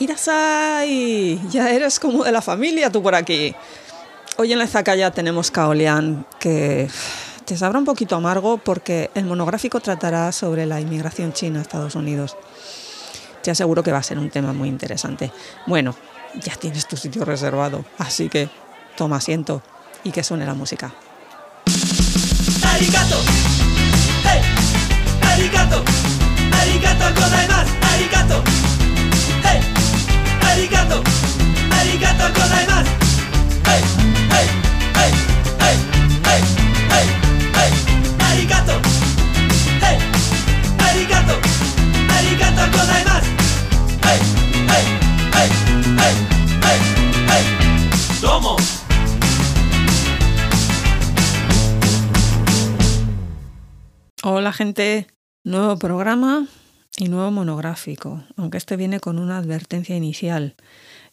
Irasai, ya eres como de la familia tú por aquí. Hoy en la Zacaya tenemos Kaolian, que te sabrá un poquito amargo porque el monográfico tratará sobre la inmigración china a Estados Unidos. Te aseguro que va a ser un tema muy interesante. Bueno, ya tienes tu sitio reservado, así que toma asiento y que suene la música. Arigato. Hey. Arigato. Arigato. Arigato. Arigato. Arigato gozaimasu. Hey. Hey. Hey. Hey. Hey. Hey. Hey. Arigato. Hey. Arigato. Arigato gozaimasu. Hey. Hey. Hey. Hey. Hey. Hey. Somos Hola gente, nuevo programa y nuevo monográfico, aunque este viene con una advertencia inicial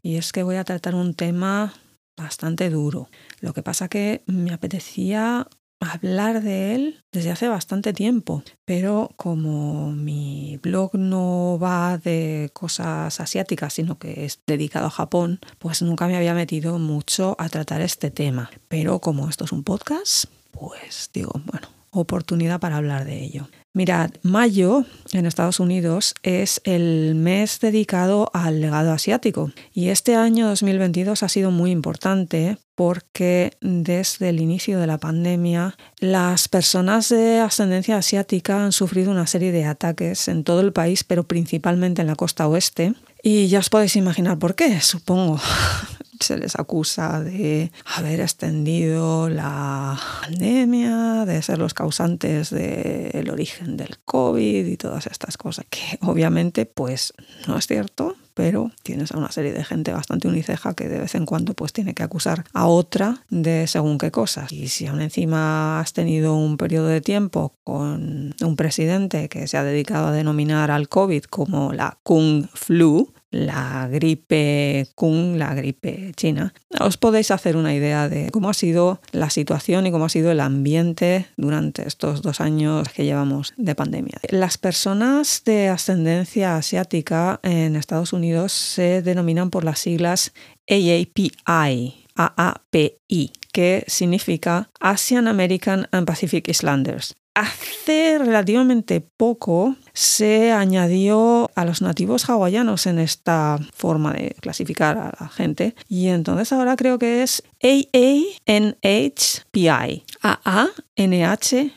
y es que voy a tratar un tema bastante duro. Lo que pasa que me apetecía hablar de él desde hace bastante tiempo, pero como mi blog no va de cosas asiáticas, sino que es dedicado a Japón, pues nunca me había metido mucho a tratar este tema. Pero como esto es un podcast, pues digo, bueno, oportunidad para hablar de ello. Mirad, mayo en Estados Unidos es el mes dedicado al legado asiático y este año 2022 ha sido muy importante porque desde el inicio de la pandemia las personas de ascendencia asiática han sufrido una serie de ataques en todo el país, pero principalmente en la costa oeste. Y ya os podéis imaginar por qué, supongo se les acusa de haber extendido la pandemia, de ser los causantes del origen del COVID y todas estas cosas, que obviamente pues no es cierto, pero tienes a una serie de gente bastante uniceja que de vez en cuando pues tiene que acusar a otra de según qué cosas. Y si aún encima has tenido un periodo de tiempo con un presidente que se ha dedicado a denominar al COVID como la Kung Flu, la gripe Kung, la gripe china, os podéis hacer una idea de cómo ha sido la situación y cómo ha sido el ambiente durante estos dos años que llevamos de pandemia. Las personas de ascendencia asiática en Estados Unidos se denominan por las siglas AAPI, AAPI, que significa Asian American and Pacific Islanders. Hace relativamente poco se añadió a los nativos hawaianos en esta forma de clasificar a la gente y entonces ahora creo que es AANHPI, AANHPI,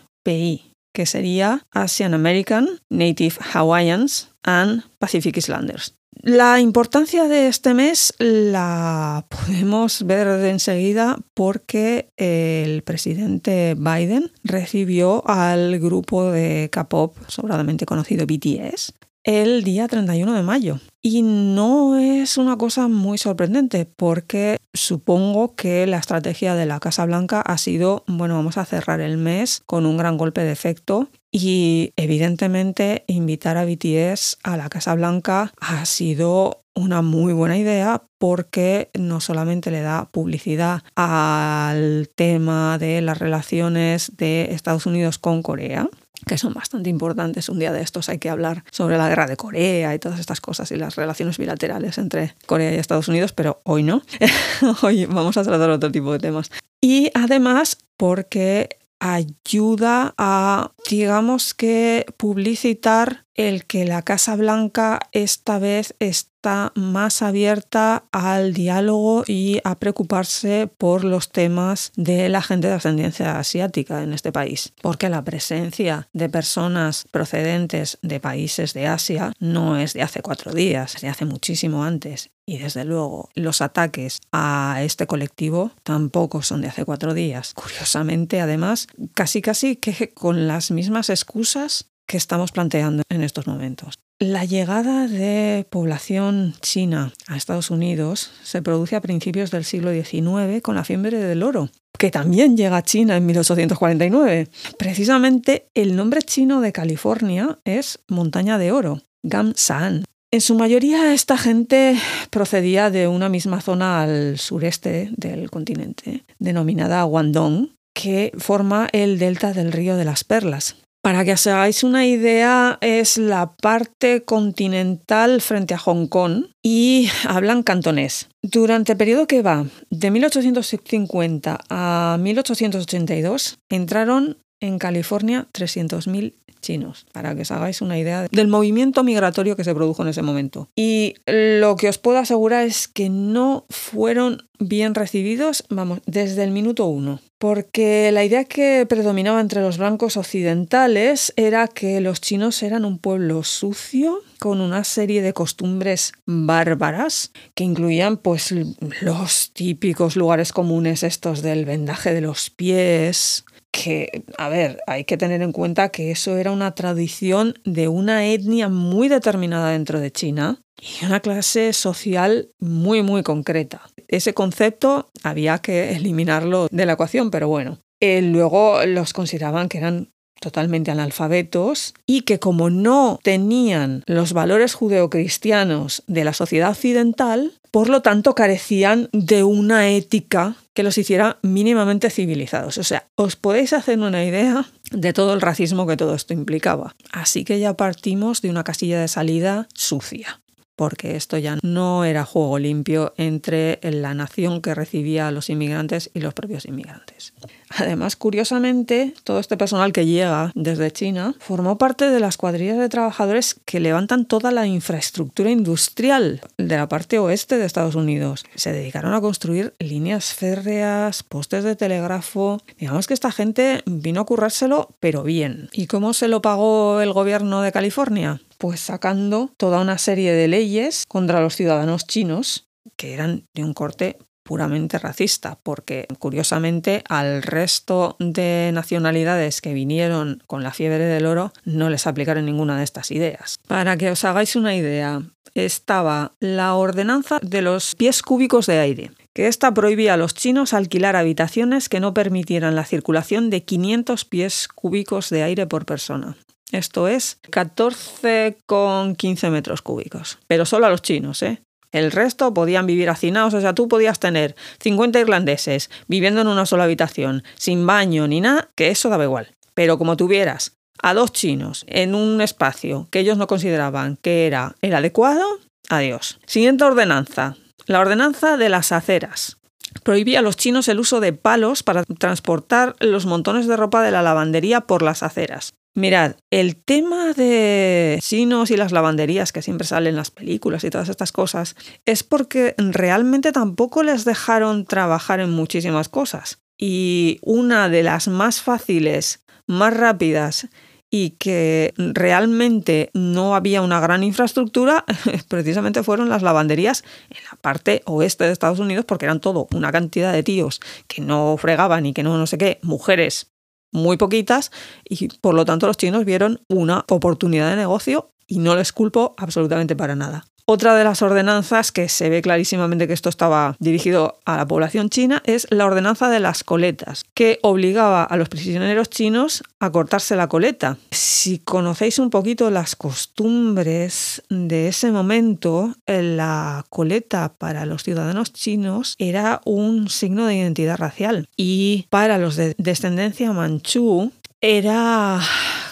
que sería Asian American, Native Hawaiians and Pacific Islanders. La importancia de este mes la podemos ver enseguida porque el presidente Biden recibió al grupo de K-pop sobradamente conocido BTS el día 31 de mayo. Y no es una cosa muy sorprendente porque supongo que la estrategia de la Casa Blanca ha sido, bueno, vamos a cerrar el mes con un gran golpe de efecto y evidentemente invitar a BTS a la Casa Blanca ha sido una muy buena idea porque no solamente le da publicidad al tema de las relaciones de Estados Unidos con Corea, que son bastante importantes. Un día de estos hay que hablar sobre la guerra de Corea y todas estas cosas y las relaciones bilaterales entre Corea y Estados Unidos, pero hoy no. hoy vamos a tratar otro tipo de temas. Y además porque ayuda a, digamos que, publicitar el que la Casa Blanca esta vez está más abierta al diálogo y a preocuparse por los temas de la gente de ascendencia asiática en este país. Porque la presencia de personas procedentes de países de Asia no es de hace cuatro días, es de hace muchísimo antes. Y desde luego los ataques a este colectivo tampoco son de hace cuatro días. Curiosamente, además, casi casi que con las mismas excusas que estamos planteando en estos momentos. La llegada de población china a Estados Unidos se produce a principios del siglo XIX con la fiebre del oro, que también llega a China en 1849. Precisamente el nombre chino de California es Montaña de Oro, Gamsan. En su mayoría esta gente procedía de una misma zona al sureste del continente, denominada Guangdong, que forma el delta del río de las Perlas, Para que os hagáis una idea, es la parte continental frente a Hong Kong y hablan cantonés. Durante el periodo que va de 1850 a 1882 entraron en California 300.000 chinos, para que os hagáis una idea del movimiento migratorio que se produjo en ese momento. Y lo que os puedo asegurar es que no fueron bien recibidos, vamos, desde el minuto uno. Porque la idea que predominaba entre los blancos occidentales era que los chinos eran un pueblo sucio, con una serie de costumbres bárbaras, que incluían pues los típicos lugares comunes estos del vendaje de los pies, que, a ver, hay que tener en cuenta que eso era una tradición de una etnia muy determinada dentro de China y una clase social muy, muy concreta. Ese concepto había que eliminarlo de la ecuación, pero bueno. Eh, luego los consideraban que eran totalmente analfabetos y que como no tenían los valores judeocristianos de la sociedad occidental, por lo tanto carecían de una ética que los hiciera mínimamente civilizados. O sea, os podéis hacer una idea de todo el racismo que todo esto implicaba. Así que ya partimos de una casilla de salida sucia porque esto ya no era juego limpio entre la nación que recibía a los inmigrantes y los propios inmigrantes. Además, curiosamente, todo este personal que llega desde China formó parte de las cuadrillas de trabajadores que levantan toda la infraestructura industrial de la parte oeste de Estados Unidos. Se dedicaron a construir líneas férreas, postes de telégrafo. Digamos que esta gente vino a currárselo, pero bien. ¿Y cómo se lo pagó el gobierno de California? Pues sacando toda una serie de leyes contra los ciudadanos chinos que eran de un corte puramente racista, porque curiosamente al resto de nacionalidades que vinieron con la fiebre del oro no les aplicaron ninguna de estas ideas. Para que os hagáis una idea, estaba la ordenanza de los pies cúbicos de aire, que esta prohibía a los chinos alquilar habitaciones que no permitieran la circulación de 500 pies cúbicos de aire por persona. Esto es 14,15 metros cúbicos. Pero solo a los chinos, ¿eh? El resto podían vivir hacinados, o sea, tú podías tener 50 irlandeses viviendo en una sola habitación, sin baño ni nada, que eso daba igual. Pero como tuvieras a dos chinos en un espacio que ellos no consideraban que era el adecuado, adiós. Siguiente ordenanza, la ordenanza de las aceras. Prohibía a los chinos el uso de palos para transportar los montones de ropa de la lavandería por las aceras. Mirad, el tema de chinos y las lavanderías que siempre salen en las películas y todas estas cosas es porque realmente tampoco les dejaron trabajar en muchísimas cosas. Y una de las más fáciles, más rápidas y que realmente no había una gran infraestructura, precisamente fueron las lavanderías en la parte oeste de Estados Unidos, porque eran todo una cantidad de tíos que no fregaban y que no no sé qué, mujeres muy poquitas y por lo tanto los chinos vieron una oportunidad de negocio y no les culpo absolutamente para nada. Otra de las ordenanzas que se ve clarísimamente que esto estaba dirigido a la población china es la ordenanza de las coletas, que obligaba a los prisioneros chinos a cortarse la coleta. Si conocéis un poquito las costumbres de ese momento, la coleta para los ciudadanos chinos era un signo de identidad racial y para los de descendencia manchú era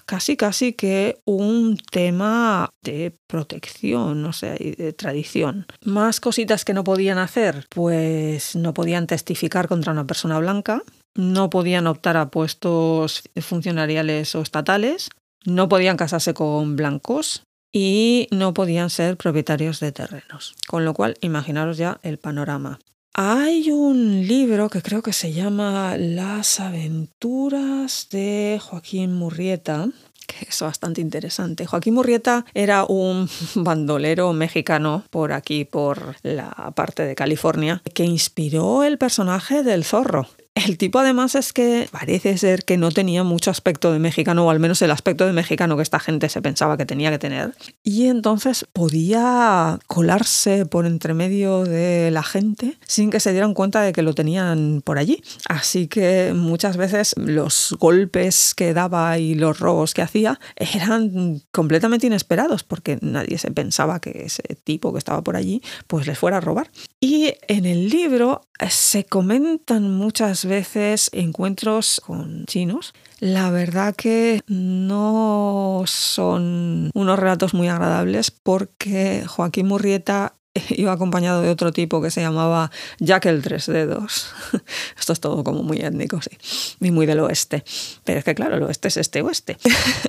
casi casi que un tema de protección, no sé, y de tradición. Más cositas que no podían hacer, pues no podían testificar contra una persona blanca, no podían optar a puestos funcionariales o estatales, no podían casarse con blancos y no podían ser propietarios de terrenos. Con lo cual, imaginaros ya el panorama. Hay un libro que creo que se llama Las aventuras de Joaquín Murrieta, que es bastante interesante. Joaquín Murrieta era un bandolero mexicano por aquí, por la parte de California, que inspiró el personaje del zorro. El tipo además es que parece ser que no tenía mucho aspecto de mexicano, o al menos el aspecto de mexicano que esta gente se pensaba que tenía que tener. Y entonces podía colarse por entre medio de la gente sin que se dieran cuenta de que lo tenían por allí. Así que muchas veces los golpes que daba y los robos que hacía eran completamente inesperados porque nadie se pensaba que ese tipo que estaba por allí pues les fuera a robar. Y en el libro se comentan muchas veces encuentros con chinos. La verdad que no son unos relatos muy agradables porque Joaquín Murrieta iba acompañado de otro tipo que se llamaba Jack el Tres Dedos. Esto es todo como muy étnico, sí, y muy del oeste. Pero es que claro, el oeste es este oeste.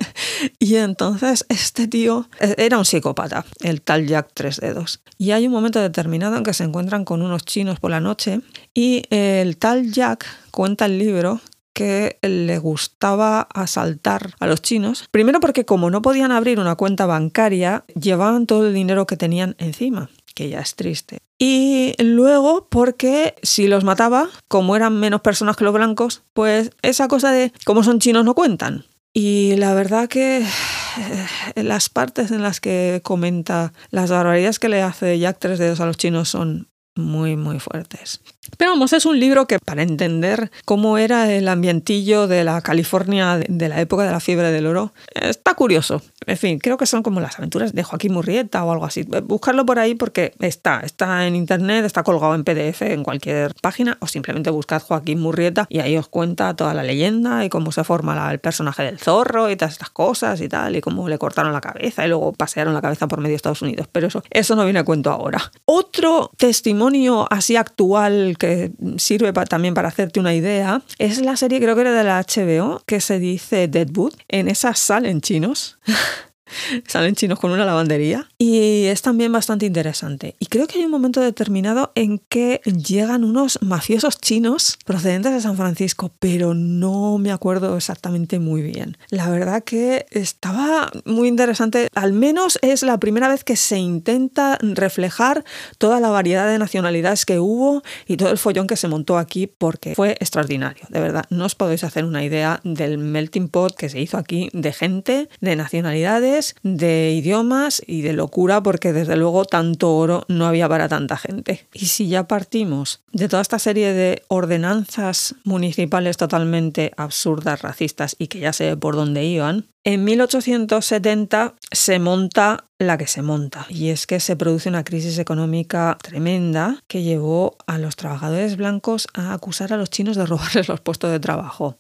y entonces este tío e-, era un psicópata, el tal Jack Tres Dedos. Y hay un momento determinado en que se encuentran con unos chinos por la noche y el tal Jack cuenta el libro que le gustaba asaltar a los chinos. Primero porque como no podían abrir una cuenta bancaria, llevaban todo el dinero que tenían encima que ya es triste. Y luego porque si los mataba, como eran menos personas que los blancos, pues esa cosa de como son chinos no cuentan. Y la verdad que eh, las partes en las que comenta las barbaridades que le hace Jack tres dedos a los chinos son muy, muy fuertes. Pero vamos, es un libro que para entender cómo era el ambientillo de la California de la época de la fiebre del oro, está curioso. En fin, creo que son como las aventuras de Joaquín Murrieta o algo así. Buscarlo por ahí porque está, está en internet, está colgado en PDF en cualquier página o simplemente buscad Joaquín Murrieta y ahí os cuenta toda la leyenda y cómo se forma el personaje del zorro y todas estas cosas y tal y cómo le cortaron la cabeza y luego pasearon la cabeza por medio de Estados Unidos. Pero eso, eso no viene a cuento ahora. Otro testimonio así actual que sirve también para hacerte una idea es la serie creo que era de la HBO que se dice Deadwood. En esa salen chinos. Salen chinos con una lavandería y es también bastante interesante. Y creo que hay un momento determinado en que llegan unos mafiosos chinos procedentes de San Francisco, pero no me acuerdo exactamente muy bien. La verdad que estaba muy interesante. Al menos es la primera vez que se intenta reflejar toda la variedad de nacionalidades que hubo y todo el follón que se montó aquí porque fue extraordinario. De verdad, no os podéis hacer una idea del melting pot que se hizo aquí de gente, de nacionalidades de idiomas y de locura, porque desde luego tanto oro no había para tanta gente. Y si ya partimos de toda esta serie de ordenanzas municipales totalmente absurdas, racistas y que ya sé por dónde iban, en 1870 se monta la que se monta, y es que se produce una crisis económica tremenda que llevó a los trabajadores blancos a acusar a los chinos de robarles los puestos de trabajo.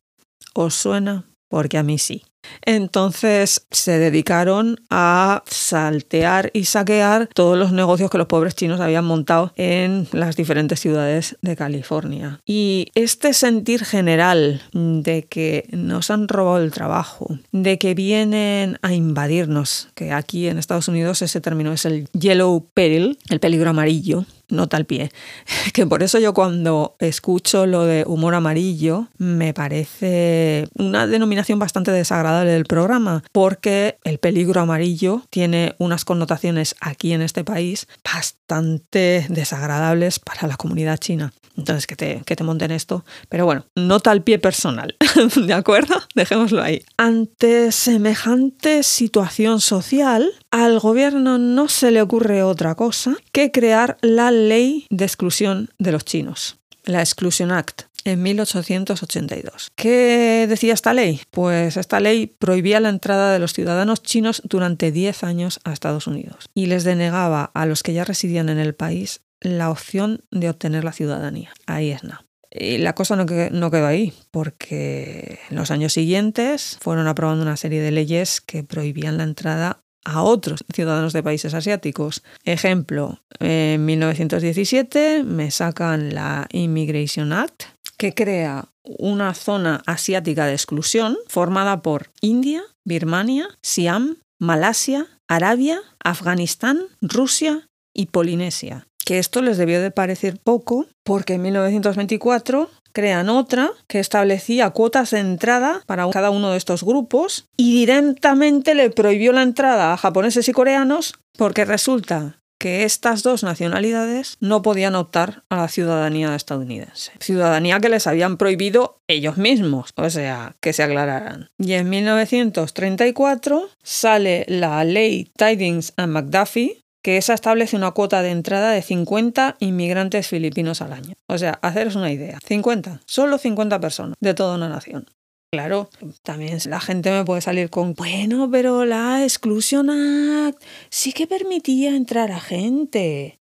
¿Os suena? Porque a mí sí. Entonces se dedicaron a saltear y saquear todos los negocios que los pobres chinos habían montado en las diferentes ciudades de California. Y este sentir general de que nos han robado el trabajo, de que vienen a invadirnos, que aquí en Estados Unidos ese término es el yellow peril, el peligro amarillo, nota al pie. Que por eso yo cuando escucho lo de humor amarillo me parece una denominación bastante desagradable del programa, porque el peligro amarillo tiene unas connotaciones aquí en este país bastante desagradables para la comunidad china. Entonces, que te, que te monten esto. Pero bueno, nota al pie personal. ¿De acuerdo? Dejémoslo ahí. Ante semejante situación social, al gobierno no se le ocurre otra cosa que crear la ley de exclusión de los chinos, la Exclusion Act en 1882. ¿Qué decía esta ley? Pues esta ley prohibía la entrada de los ciudadanos chinos durante 10 años a Estados Unidos y les denegaba a los que ya residían en el país la opción de obtener la ciudadanía. Ahí es nada. Y la cosa no, quedó ahí, porque en los años siguientes fueron aprobando una serie de leyes que prohibían la entrada a otros ciudadanos de países asiáticos. Ejemplo, en 1917 me sacan la Immigration Act, que crea una zona asiática de exclusión formada por India, Birmania, Siam, Malasia, Arabia, Afganistán, Rusia y Polinesia. Que esto les debió de parecer poco porque en 1924 crean otra que establecía cuotas de entrada para cada uno de estos grupos y directamente le prohibió la entrada a japoneses y coreanos porque resulta que estas dos nacionalidades no podían optar a la ciudadanía estadounidense. Ciudadanía que les habían prohibido ellos mismos, o sea, que se aclararan. Y en 1934 sale la ley Tidings and McDuffie, que esa establece una cuota de entrada de 50 inmigrantes filipinos al año. O sea, haceros una idea, 50, solo 50 personas de toda una nación. Claro, también la gente me puede salir con, bueno, pero la Exclusion Act sí que permitía entrar a gente.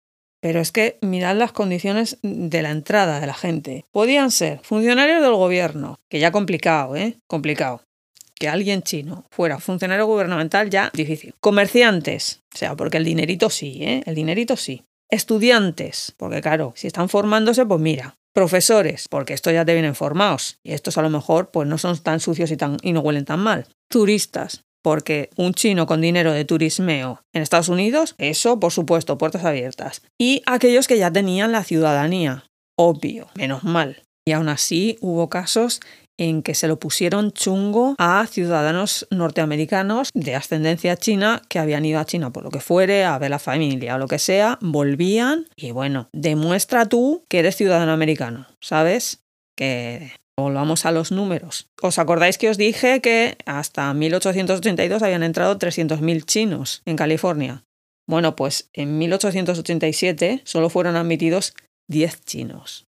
Pero es que mirad las condiciones de la entrada de la gente. Podían ser funcionarios del gobierno, que ya complicado, ¿eh? Complicado. Que alguien chino fuera funcionario gubernamental ya difícil. Comerciantes, o sea, porque el dinerito sí, ¿eh? El dinerito sí. Estudiantes, porque claro, si están formándose, pues mira, profesores, porque estos ya te vienen formados y estos a lo mejor pues no son tan sucios y, tan, y no huelen tan mal. Turistas, porque un chino con dinero de turismeo en Estados Unidos, eso por supuesto, puertas abiertas. Y aquellos que ya tenían la ciudadanía, obvio, menos mal. Y aún así hubo casos en que se lo pusieron chungo a ciudadanos norteamericanos de ascendencia china que habían ido a China por lo que fuere, a ver la familia o lo que sea, volvían y bueno, demuestra tú que eres ciudadano americano, ¿sabes? Que Volvamos a los números. ¿Os acordáis que os dije que hasta 1882 habían entrado 300.000 chinos en California? Bueno, pues en 1887 solo fueron admitidos 10 chinos.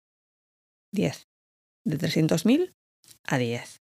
10. De 300.000 a 10.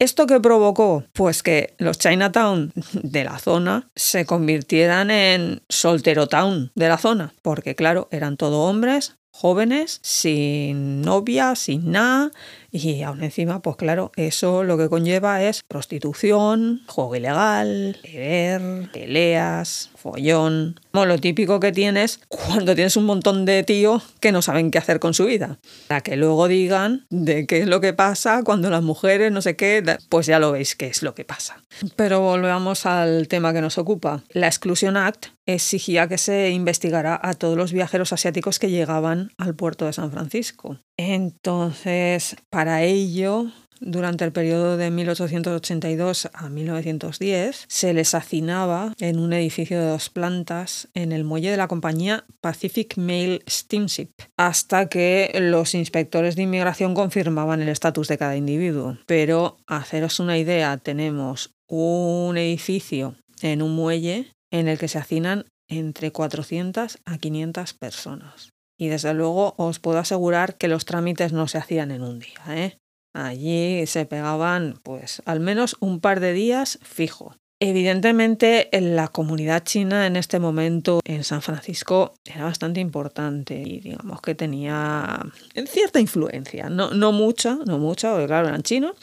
¿Esto qué provocó? Pues que los Chinatown de la zona se convirtieran en solterotown de la zona, porque claro, eran todo hombres jóvenes, sin novia, sin nada, y aún encima, pues claro, eso lo que conlleva es prostitución, juego ilegal, beber, peleas, follón. lo típico que tienes cuando tienes un montón de tíos que no saben qué hacer con su vida. Para que luego digan de qué es lo que pasa cuando las mujeres no sé qué, pues ya lo veis qué es lo que pasa. Pero volvemos al tema que nos ocupa. La Exclusion Act exigía que se investigara a todos los viajeros asiáticos que llegaban al puerto de San Francisco. Entonces, para ello, durante el periodo de 1882 a 1910 se les hacinaba en un edificio de dos plantas en el muelle de la compañía Pacific Mail Steamship, hasta que los inspectores de inmigración confirmaban el estatus de cada individuo. Pero, haceros una idea, tenemos un edificio en un muelle en el que se hacinan entre 400 a 500 personas. Y desde luego os puedo asegurar que los trámites no se hacían en un día. ¿eh? Allí se pegaban pues al menos un par de días fijo. Evidentemente, en la comunidad china en este momento en San Francisco era bastante importante y digamos que tenía cierta influencia, no, no mucha, no mucha, porque claro, eran chinos,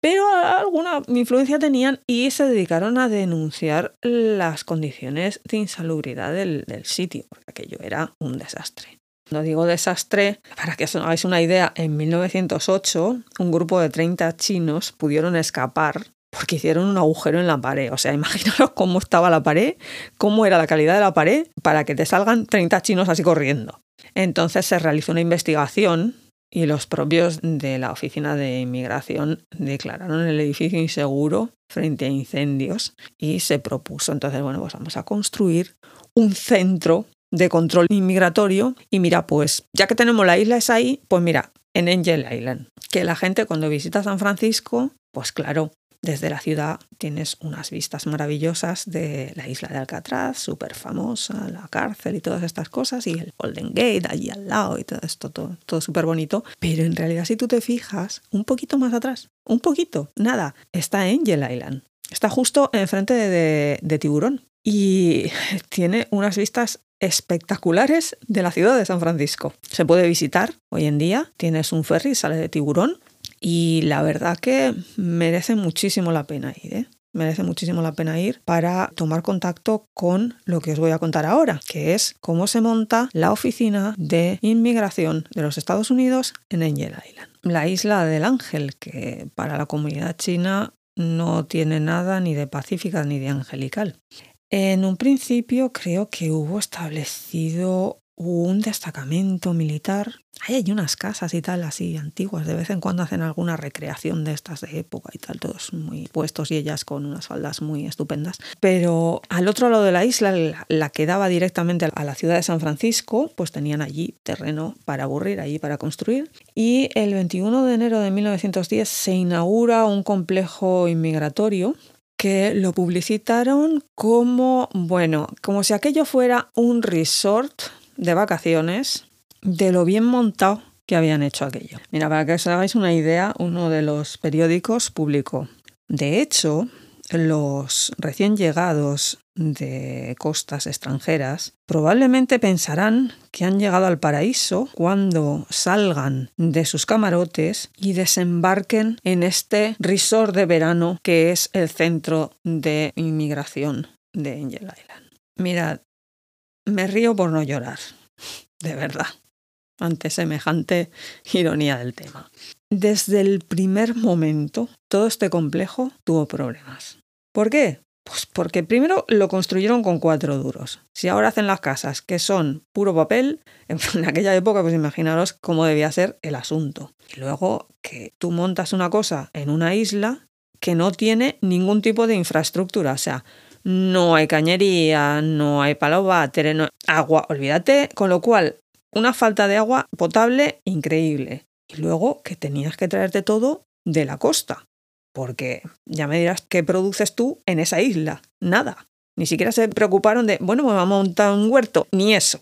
pero alguna influencia tenían y se dedicaron a denunciar las condiciones de insalubridad del, del sitio, porque aquello era un desastre. No digo desastre, para que os hagáis una idea, en 1908 un grupo de 30 chinos pudieron escapar porque hicieron un agujero en la pared. O sea, imaginaros cómo estaba la pared, cómo era la calidad de la pared para que te salgan 30 chinos así corriendo. Entonces se realizó una investigación y los propios de la Oficina de Inmigración declararon el edificio inseguro frente a incendios y se propuso entonces, bueno, pues vamos a construir un centro de control inmigratorio y mira, pues ya que tenemos la isla es ahí, pues mira, en Angel Island, que la gente cuando visita San Francisco, pues claro, desde la ciudad tienes unas vistas maravillosas de la isla de Alcatraz, súper famosa, la cárcel y todas estas cosas, y el Golden Gate allí al lado y todo esto, todo, todo súper bonito. Pero en realidad, si tú te fijas un poquito más atrás, un poquito, nada, está Angel Island. Está justo enfrente de, de Tiburón y tiene unas vistas espectaculares de la ciudad de San Francisco. Se puede visitar hoy en día, tienes un ferry, sale de Tiburón y la verdad que merece muchísimo la pena ir. ¿eh? Merece muchísimo la pena ir para tomar contacto con lo que os voy a contar ahora, que es cómo se monta la oficina de inmigración de los Estados Unidos en Angel Island. La isla del Ángel, que para la comunidad china no tiene nada ni de pacífica ni de angelical. En un principio creo que hubo establecido un destacamento militar. hay unas casas y tal así antiguas, de vez en cuando hacen alguna recreación de estas de época y tal, todos muy puestos y ellas con unas faldas muy estupendas. Pero al otro lado de la isla, la que daba directamente a la ciudad de San Francisco, pues tenían allí terreno para aburrir, allí para construir. Y el 21 de enero de 1910 se inaugura un complejo inmigratorio que lo publicitaron como, bueno, como si aquello fuera un resort de vacaciones de lo bien montado que habían hecho aquello. Mira, para que os hagáis una idea, uno de los periódicos publicó. De hecho, los recién llegados de costas extranjeras probablemente pensarán que han llegado al paraíso cuando salgan de sus camarotes y desembarquen en este resort de verano que es el centro de inmigración de Angel Island. Mirad, me río por no llorar, de verdad, ante semejante ironía del tema. Desde el primer momento, todo este complejo tuvo problemas. ¿Por qué? Pues porque primero lo construyeron con cuatro duros. Si ahora hacen las casas que son puro papel, en aquella época, pues imaginaros cómo debía ser el asunto. Y luego que tú montas una cosa en una isla que no tiene ningún tipo de infraestructura. O sea, no hay cañería, no hay palo váter, no... agua, olvídate. Con lo cual, una falta de agua potable increíble. Y luego que tenías que traerte todo de la costa porque ya me dirás qué produces tú en esa isla. Nada. Ni siquiera se preocuparon de, bueno, me vamos a montar un huerto. Ni eso.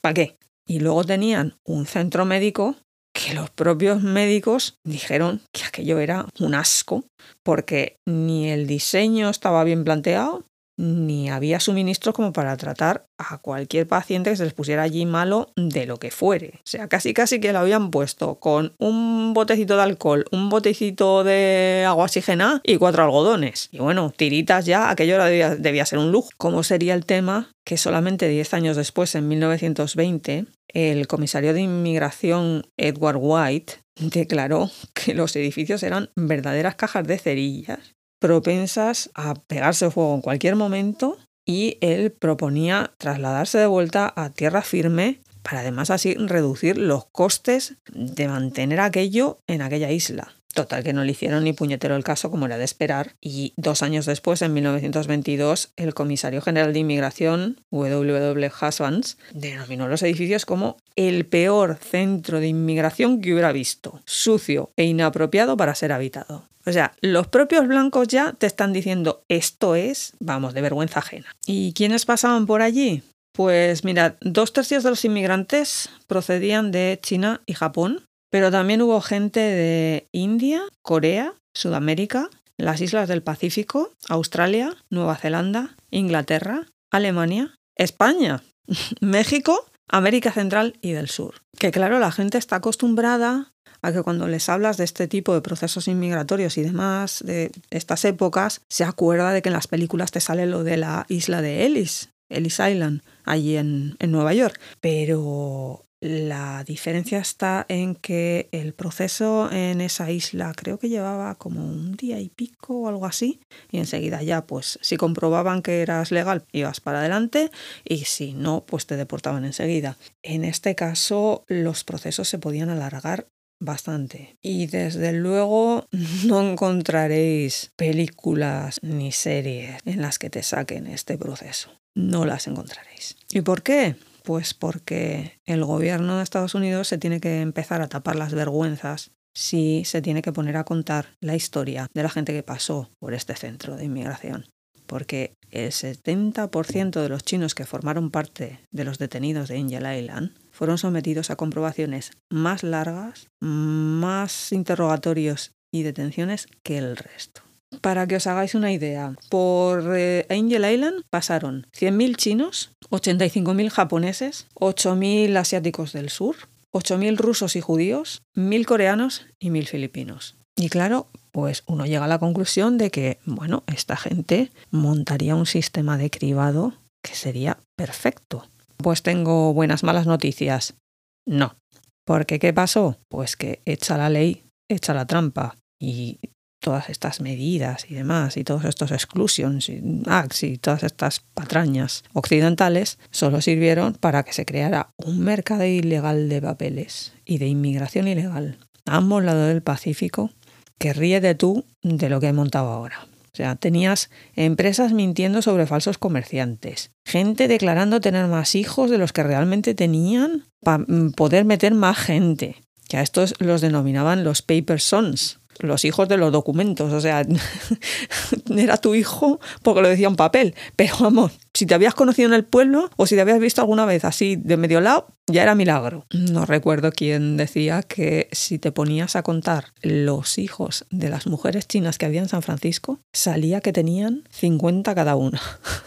¿Para qué? Y luego tenían un centro médico que los propios médicos dijeron que aquello era un asco, porque ni el diseño estaba bien planteado, ni había suministros como para tratar a cualquier paciente que se les pusiera allí malo de lo que fuere. O sea, casi casi que lo habían puesto con un botecito de alcohol, un botecito de agua oxigenada y cuatro algodones. Y bueno, tiritas ya, aquello debía, debía ser un lujo. ¿Cómo sería el tema que solamente 10 años después, en 1920, el comisario de inmigración Edward White declaró que los edificios eran verdaderas cajas de cerillas propensas a pegarse fuego en cualquier momento y él proponía trasladarse de vuelta a tierra firme para además así reducir los costes de mantener aquello en aquella isla. Total, que no le hicieron ni puñetero el caso como era de esperar. Y dos años después, en 1922, el comisario general de inmigración, W.W. Husbands, denominó los edificios como el peor centro de inmigración que hubiera visto, sucio e inapropiado para ser habitado. O sea, los propios blancos ya te están diciendo esto es, vamos, de vergüenza ajena. ¿Y quiénes pasaban por allí? Pues mirad, dos tercios de los inmigrantes procedían de China y Japón, pero también hubo gente de India, Corea, Sudamérica, las islas del Pacífico, Australia, Nueva Zelanda, Inglaterra, Alemania, España, México, América Central y del Sur. Que claro, la gente está acostumbrada a que cuando les hablas de este tipo de procesos inmigratorios y demás, de estas épocas, se acuerda de que en las películas te sale lo de la isla de Ellis, Ellis Island, allí en, en Nueva York. Pero la diferencia está en que el proceso en esa isla creo que llevaba como un día y pico o algo así y enseguida ya pues si comprobaban que eras legal ibas para adelante y si no pues te deportaban enseguida. En este caso los procesos se podían alargar bastante. Y desde luego no encontraréis películas ni series en las que te saquen este proceso. No las encontraréis. ¿Y por qué? Pues porque el gobierno de Estados Unidos se tiene que empezar a tapar las vergüenzas si se tiene que poner a contar la historia de la gente que pasó por este centro de inmigración. Porque el 70% de los chinos que formaron parte de los detenidos de Angel Island fueron sometidos a comprobaciones más largas, más interrogatorios y detenciones que el resto. Para que os hagáis una idea, por eh, Angel Island pasaron 100.000 chinos, 85.000 japoneses, 8.000 asiáticos del sur, 8.000 rusos y judíos, 1.000 coreanos y 1.000 filipinos. Y claro, pues uno llega a la conclusión de que, bueno, esta gente montaría un sistema de cribado que sería perfecto. Pues tengo buenas, malas noticias. No. Porque ¿qué pasó? Pues que echa la ley, echa la trampa. Y todas estas medidas y demás, y todos estos exclusions y y todas estas patrañas occidentales, solo sirvieron para que se creara un mercado ilegal de papeles y de inmigración ilegal a ambos lados del Pacífico que ríe de tú de lo que he montado ahora. O sea, tenías empresas mintiendo sobre falsos comerciantes, gente declarando tener más hijos de los que realmente tenían para poder meter más gente, que a estos los denominaban los paper sons, los hijos de los documentos, o sea, era tu hijo porque lo decía un papel, pero vamos, Si te habías conocido en el pueblo o si te habías visto alguna vez así de medio lado, ya era milagro. No recuerdo quién decía que si te ponías a contar los hijos de las mujeres chinas que había en San Francisco, salía que tenían 50 cada una.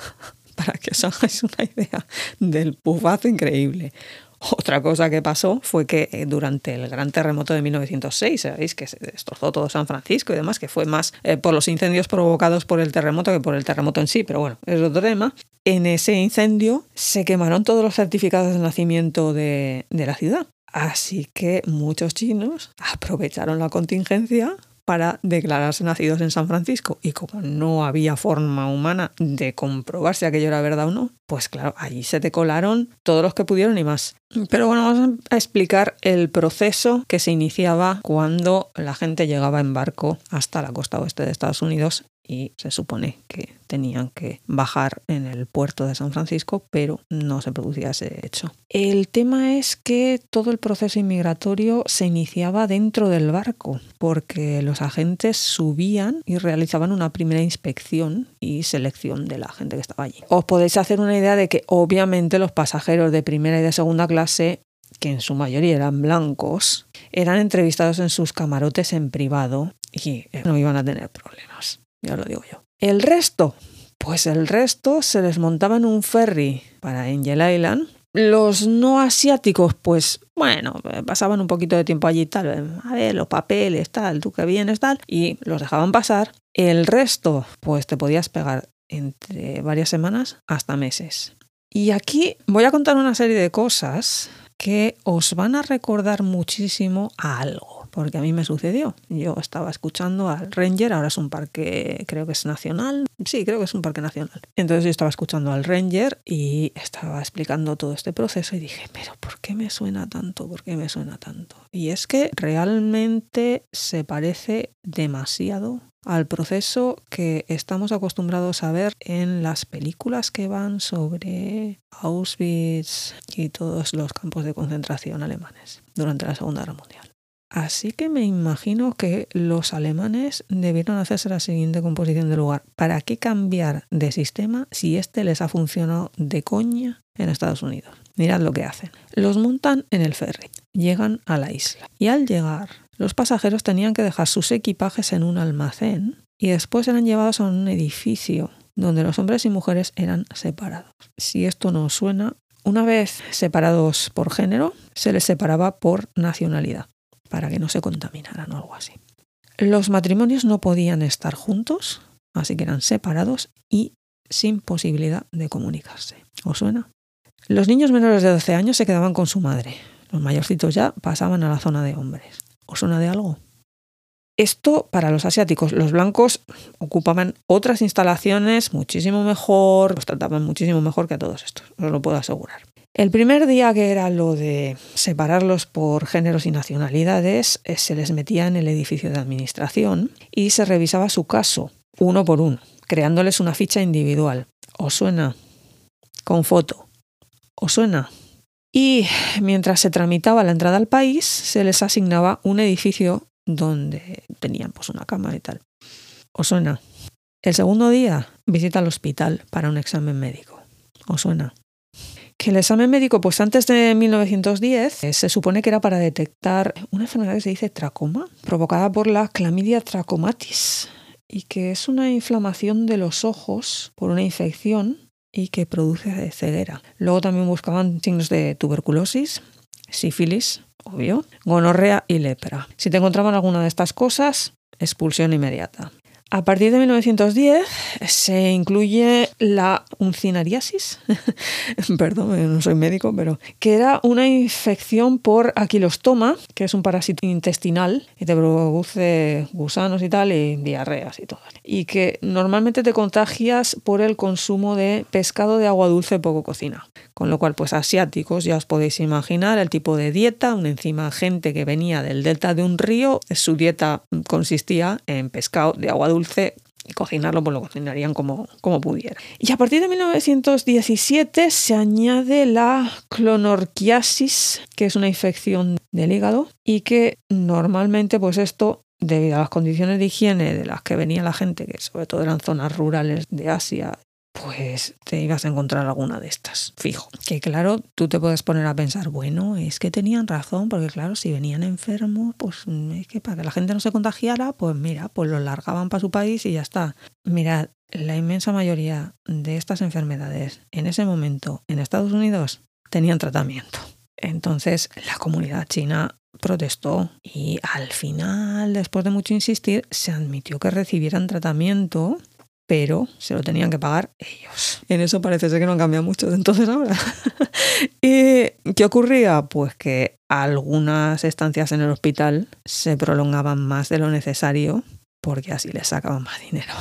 Para que os hagáis una idea del pufazo increíble. Otra cosa que pasó fue que eh, durante el gran terremoto de 1906, sabéis que se destrozó todo San Francisco y demás, que fue más eh, por los incendios provocados por el terremoto que por el terremoto en sí, pero bueno, es otro tema. En ese incendio se quemaron todos los certificados de nacimiento de, de la ciudad. Así que muchos chinos aprovecharon la contingencia para declararse nacidos en San Francisco. Y como no había forma humana de comprobar si aquello era verdad o no, pues claro, allí se te colaron todos los que pudieron y más. Pero bueno, vamos a explicar el proceso que se iniciaba cuando la gente llegaba en barco hasta la costa oeste de Estados Unidos y se supone que tenían que bajar en el puerto de San Francisco, pero no se producía ese hecho. El tema es que todo el proceso inmigratorio se iniciaba dentro del barco, porque los agentes subían y realizaban una primera inspección y selección de la gente que estaba allí. Os podéis hacer una idea de que obviamente los pasajeros de primera y de segunda clase que en su mayoría eran blancos, eran entrevistados en sus camarotes en privado y no iban a tener problemas ya lo digo yo. El resto, pues el resto se les montaba en un ferry para Angel Island. Los no asiáticos, pues bueno, pasaban un poquito de tiempo allí tal, a ver, los papeles, tal, tú que vienes, tal, y los dejaban pasar. El resto, pues te podías pegar entre varias semanas hasta meses. Y aquí voy a contar una serie de cosas que os van a recordar muchísimo a algo porque a mí me sucedió. Yo estaba escuchando al Ranger, ahora es un parque, creo que es nacional, sí, creo que es un parque nacional. Entonces yo estaba escuchando al Ranger y estaba explicando todo este proceso y dije, pero ¿por qué me suena tanto? ¿Por qué me suena tanto? Y es que realmente se parece demasiado al proceso que estamos acostumbrados a ver en las películas que van sobre Auschwitz y todos los campos de concentración alemanes durante la Segunda Guerra Mundial. Así que me imagino que los alemanes debieron hacerse la siguiente composición de lugar. ¿Para qué cambiar de sistema si este les ha funcionado de coña en Estados Unidos? Mirad lo que hacen. Los montan en el ferry, llegan a la isla y al llegar los pasajeros tenían que dejar sus equipajes en un almacén y después eran llevados a un edificio donde los hombres y mujeres eran separados. Si esto no suena, una vez separados por género, se les separaba por nacionalidad para que no se contaminaran o algo así. Los matrimonios no podían estar juntos, así que eran separados y sin posibilidad de comunicarse. ¿Os suena? Los niños menores de 12 años se quedaban con su madre. Los mayorcitos ya pasaban a la zona de hombres. ¿Os suena de algo? Esto para los asiáticos. Los blancos ocupaban otras instalaciones muchísimo mejor, los trataban muchísimo mejor que a todos estos, os lo puedo asegurar. El primer día que era lo de separarlos por géneros y nacionalidades, eh, se les metía en el edificio de administración y se revisaba su caso, uno por uno, creándoles una ficha individual. ¿Os suena? Con foto. ¿Os suena? Y mientras se tramitaba la entrada al país, se les asignaba un edificio donde tenían pues una cámara y tal. ¿Os suena? El segundo día, visita al hospital para un examen médico. ¿Os suena? Que el examen médico, pues antes de 1910, eh, se supone que era para detectar una enfermedad que se dice tracoma, provocada por la clamidia trachomatis, y que es una inflamación de los ojos por una infección y que produce ceguera. Luego también buscaban signos de tuberculosis, sífilis, obvio, gonorrea y lepra. Si te encontraban alguna de estas cosas, expulsión inmediata. A partir de 1910 se incluye la uncinariasis, perdón, no soy médico, pero que era una infección por aquilostoma, que es un parásito intestinal y te produce gusanos y tal, y diarreas y todo. Y que normalmente te contagias por el consumo de pescado de agua dulce poco cocina. Con lo cual, pues asiáticos, ya os podéis imaginar el tipo de dieta, un encima gente que venía del delta de un río, su dieta consistía en pescado de agua dulce y cocinarlo, pues lo cocinarían como, como pudiera. Y a partir de 1917 se añade la clonorquiasis, que es una infección del hígado y que normalmente pues esto debido a las condiciones de higiene de las que venía la gente, que sobre todo eran zonas rurales de Asia, pues te ibas a encontrar alguna de estas, fijo. Que claro, tú te puedes poner a pensar, bueno, es que tenían razón, porque claro, si venían enfermos, pues es que para que la gente no se contagiara, pues mira, pues lo largaban para su país y ya está. Mirad, la inmensa mayoría de estas enfermedades en ese momento en Estados Unidos tenían tratamiento. Entonces la comunidad china protestó y al final, después de mucho insistir, se admitió que recibieran tratamiento, pero se lo tenían que pagar ellos. En eso parece ser que no han cambiado mucho de entonces ahora. ¿Y qué ocurría? Pues que algunas estancias en el hospital se prolongaban más de lo necesario porque así les sacaban más dinero.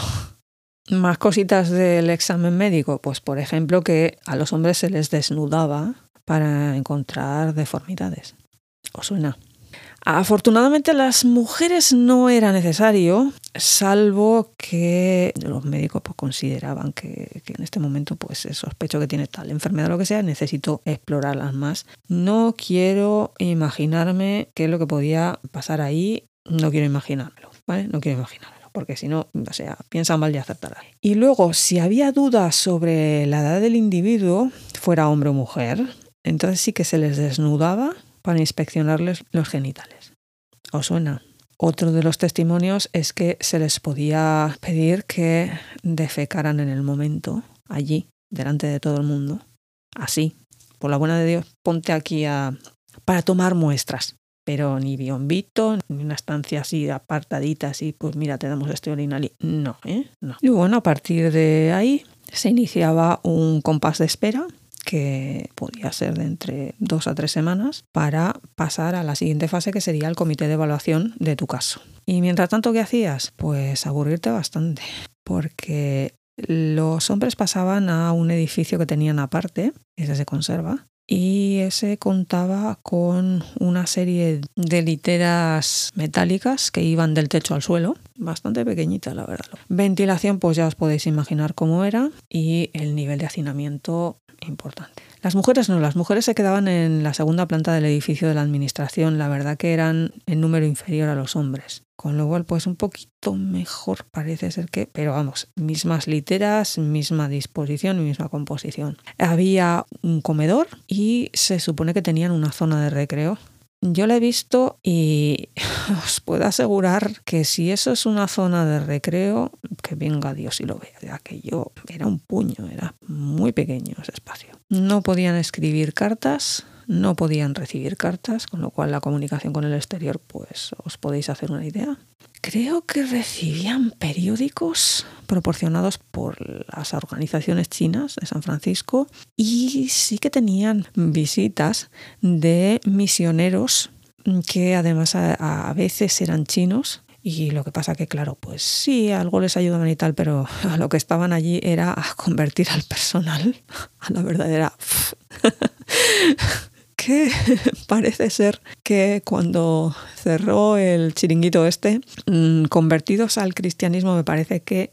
Más cositas del examen médico, pues por ejemplo que a los hombres se les desnudaba para encontrar deformidades. ¿Os suena? Afortunadamente las mujeres no era necesario, salvo que los médicos pues, consideraban que, en este momento pues sospecho que tiene tal enfermedad o lo que sea, necesito explorarlas más. No quiero imaginarme qué es lo que podía pasar ahí, no quiero imaginármelo, ¿vale? No quiero imaginármelo porque si no, o sea, piensa mal y acertará. Y luego, si había dudas sobre la edad del individuo, fuera hombre o mujer, entonces sí que se les desnudaba para inspeccionarles los genitales. ¿Os suena? Otro de los testimonios es que se les podía pedir que defecaran en el momento, allí, delante de todo el mundo. Así, por la buena de Dios, ponte aquí a, para tomar muestras pero ni biombito, ni una estancia así apartadita, así, pues mira, te damos este orinal. No, ¿eh? No. Y bueno, a partir de ahí se iniciaba un compás de espera que podía ser de entre dos a tres semanas para pasar a la siguiente fase que sería el comité de evaluación de tu caso. Y mientras tanto, ¿qué hacías? Pues aburrirte bastante, porque los hombres pasaban a un edificio que tenían aparte, ese se conserva, y ese contaba con una serie de literas metálicas que iban del techo al suelo, bastante pequeñita la verdad. Ventilación pues ya os podéis imaginar cómo era y el nivel de hacinamiento importante. Las mujeres no, las mujeres se quedaban en la segunda planta del edificio de la administración, la verdad que eran en número inferior a los hombres. Con lo cual, pues un poquito mejor parece ser que, pero vamos, mismas literas, misma disposición y misma composición. Había un comedor y se supone que tenían una zona de recreo yo la he visto y os puedo asegurar que si eso es una zona de recreo, que venga Dios y lo vea. Aquello era un puño, era muy pequeño ese espacio. No podían escribir cartas, no podían recibir cartas, con lo cual la comunicación con el exterior, pues os podéis hacer una idea. Creo que recibían periódicos proporcionados por las organizaciones chinas de San Francisco y sí que tenían visitas de misioneros que además a, veces eran chinos. Y lo que pasa que, claro, pues sí, algo les ayudaban y tal, pero a lo que estaban allí era a convertir al personal. A la verdadera que parece ser que cuando cerró el chiringuito este, mm, convertidos al cristianismo me parece que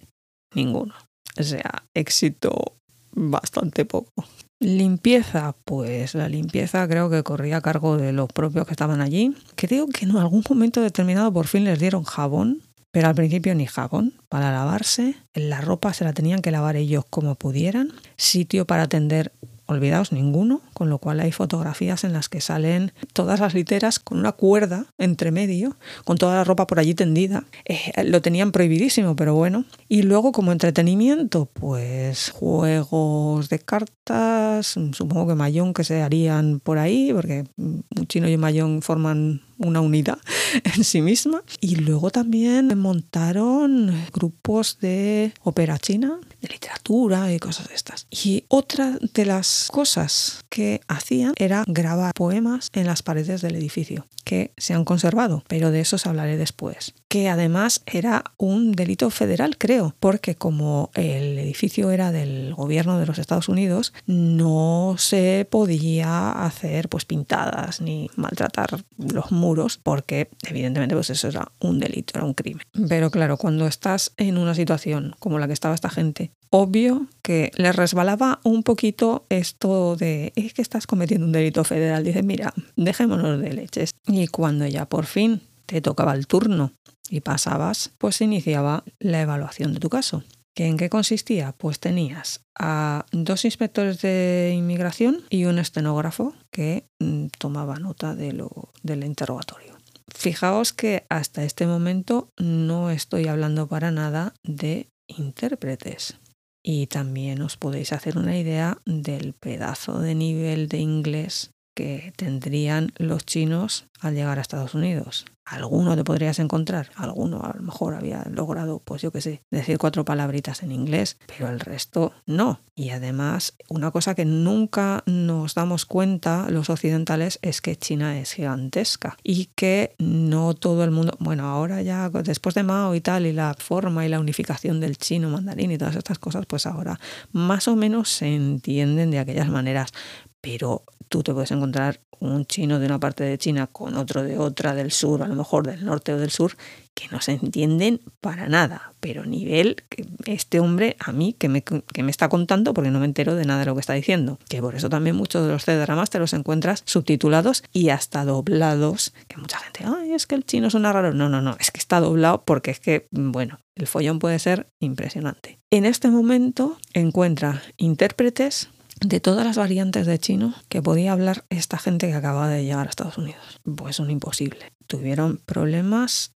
ninguno. O sea, éxito bastante poco. Limpieza, pues la limpieza creo que corría a cargo de los propios que estaban allí. Creo que en algún momento determinado por fin les dieron jabón, pero al principio ni jabón para lavarse. La ropa se la tenían que lavar ellos como pudieran. Sitio para atender olvidaos ninguno, con lo cual hay fotografías en las que salen todas las literas con una cuerda entre medio, con toda la ropa por allí tendida. Eh, lo tenían prohibidísimo, pero bueno. Y luego como entretenimiento, pues juegos de cartas, supongo que mayón que se harían por ahí, porque un chino y un mayón forman una unidad en sí misma. Y luego también montaron grupos de ópera china, de literatura y cosas de estas. Y otra de las cosas que hacían era grabar poemas en las paredes del edificio, que se han conservado, pero de eso os hablaré después. Que además era un delito federal, creo, porque como el edificio era del gobierno de los Estados Unidos, no se podía hacer pues pintadas ni maltratar los muros, porque evidentemente pues eso era un delito, era un crimen. Pero claro, cuando estás en una situación como la que estaba esta gente, obvio que le resbalaba un poquito esto de es que estás cometiendo un delito federal. Dice, mira, dejémonos de leches. Y cuando ya por fin te tocaba el turno y pasabas, pues iniciaba la evaluación de tu caso. ¿Que ¿En qué consistía? Pues tenías a dos inspectores de inmigración y un estenógrafo que mm, tomaba nota de lo, del interrogatorio. Fijaos que hasta este momento no estoy hablando para nada de intérpretes. Y también os podéis hacer una idea del pedazo de nivel de inglés que tendrían los chinos al llegar a Estados Unidos. Alguno te podrías encontrar, alguno a lo mejor había logrado, pues yo qué sé, decir cuatro palabritas en inglés, pero el resto no. Y además, una cosa que nunca nos damos cuenta los occidentales es que China es gigantesca y que no todo el mundo, bueno, ahora ya después de Mao y tal, y la forma y la unificación del chino mandarín y todas estas cosas, pues ahora más o menos se entienden de aquellas maneras, pero tú te puedes encontrar un chino de una parte de China con otro de otra del sur, a lo mejor del norte o del sur, que no se entienden para nada, pero nivel este hombre a mí que me, que me está contando porque no me entero de nada de lo que está diciendo, que por eso también muchos de los C-dramas te los encuentras subtitulados y hasta doblados, que mucha gente, ay, es que el chino suena raro, no, no, no, es que está doblado porque es que, bueno, el follón puede ser impresionante. En este momento encuentra intérpretes de todas las variantes de chino que podía hablar esta gente que acababa de llegar a Estados Unidos. Pues un imposible. Tuvieron problemas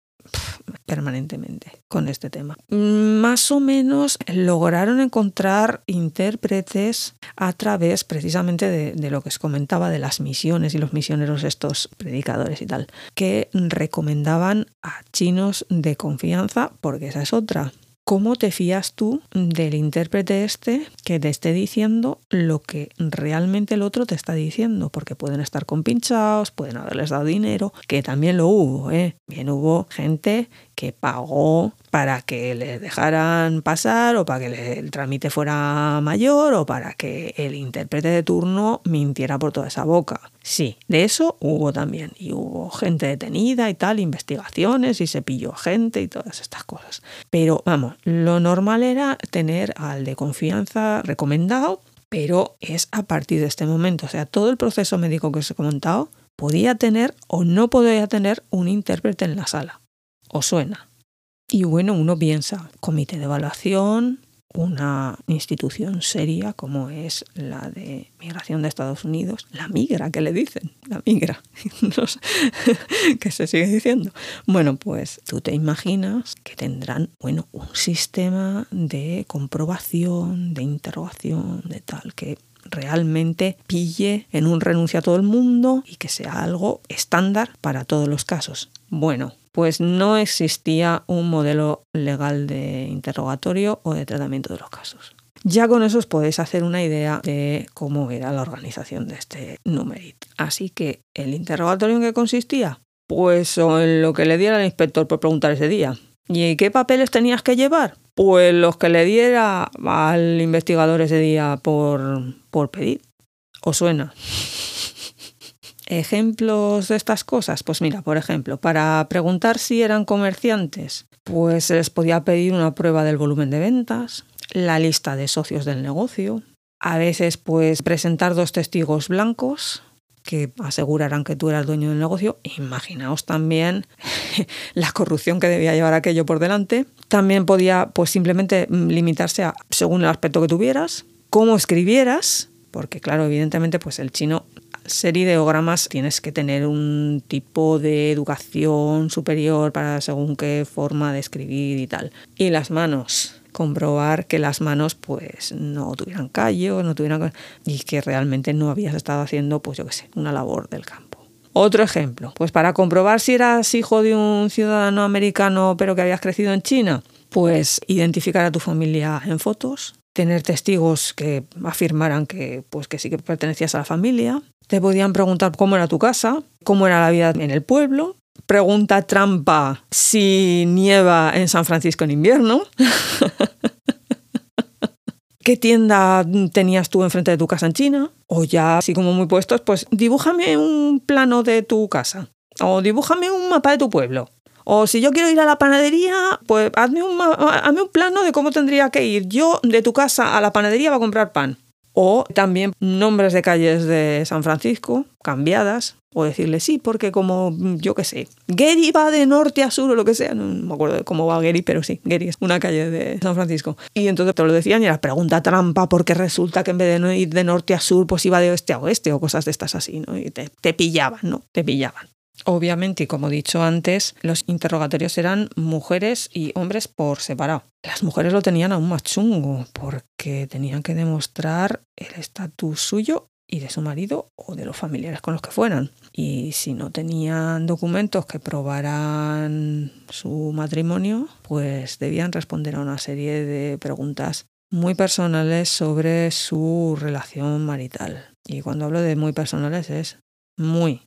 permanentemente con este tema. Más o menos lograron encontrar intérpretes a través precisamente de, de, lo que os comentaba de las misiones y los misioneros estos predicadores y tal, que recomendaban a chinos de confianza, porque esa es otra. ¿Cómo te fías tú del intérprete este que te esté diciendo lo que realmente el otro te está diciendo? Porque pueden estar compinchados, pueden haberles dado dinero, que también lo hubo, ¿eh? Bien hubo gente que pagó para que le dejaran pasar o para que el trámite fuera mayor o para que el intérprete de turno mintiera por toda esa boca. Sí, de eso hubo también. Y hubo gente detenida y tal, investigaciones y se pilló gente y todas estas cosas. Pero vamos, lo normal era tener al de confianza recomendado, pero es a partir de este momento. O sea, todo el proceso médico que os he comentado podía tener o no podía tener un intérprete en la sala. ¿Os suena? Y bueno, uno piensa, comité de evaluación, una institución seria como es la de migración de Estados Unidos, la migra que le dicen, la migra, que se sigue diciendo. Bueno, pues tú te imaginas que tendrán, bueno, un sistema de comprobación, de interrogación, de tal, que realmente pille en un renuncio a todo el mundo y que sea algo estándar para todos los casos. Bueno, pues no existía un modelo legal de interrogatorio o de tratamiento de los casos. Ya con eso os podéis hacer una idea de cómo era la organización de este numerito. Así que, ¿el interrogatorio en qué consistía? Pues en lo que le diera el inspector por preguntar ese día. ¿Y qué papeles tenías que llevar? Pues los que le diera al investigador ese día por, por pedir. ¿Os suena? Ejemplos de estas cosas, pues mira, por ejemplo, para preguntar si eran comerciantes, pues se les podía pedir una prueba del volumen de ventas, la lista de socios del negocio, a veces pues presentar dos testigos blancos que aseguraran que tú eras dueño del negocio. Imaginaos también la corrupción que debía llevar aquello por delante. También podía pues simplemente limitarse a según el aspecto que tuvieras, cómo escribieras, porque claro, evidentemente pues el chino ser ideogramas tienes que tener un tipo de educación superior para según qué forma de escribir y tal. Y las manos, comprobar que las manos pues no tuvieran callo, no tuvieran y que realmente no habías estado haciendo pues yo qué sé, una labor del campo. Otro ejemplo, pues para comprobar si eras hijo de un ciudadano americano pero que habías crecido en China, pues identificar a tu familia en fotos, tener testigos que afirmaran que, pues, que sí que pertenecías a la familia. Te podían preguntar cómo era tu casa, cómo era la vida en el pueblo. Pregunta trampa si nieva en San Francisco en invierno. ¿Qué tienda tenías tú enfrente de tu casa en China? O ya, así como muy puestos, pues dibújame un plano de tu casa. O dibújame un mapa de tu pueblo. O si yo quiero ir a la panadería, pues hazme un, hazme un plano de cómo tendría que ir yo de tu casa a la panadería para comprar pan. O también nombres de calles de San Francisco cambiadas, o decirle sí, porque como yo qué sé, Gary va de norte a sur o lo que sea, no me acuerdo de cómo va Gary, pero sí, Gary es una calle de San Francisco. Y entonces te lo decían y era pregunta trampa porque resulta que en vez de ir de norte a sur, pues iba de oeste a oeste o cosas de estas así, ¿no? Y te, te pillaban, ¿no? Te pillaban. Obviamente, y como he dicho antes, los interrogatorios eran mujeres y hombres por separado. Las mujeres lo tenían aún más chungo porque tenían que demostrar el estatus suyo y de su marido o de los familiares con los que fueran. Y si no tenían documentos que probaran su matrimonio, pues debían responder a una serie de preguntas muy personales sobre su relación marital. Y cuando hablo de muy personales es muy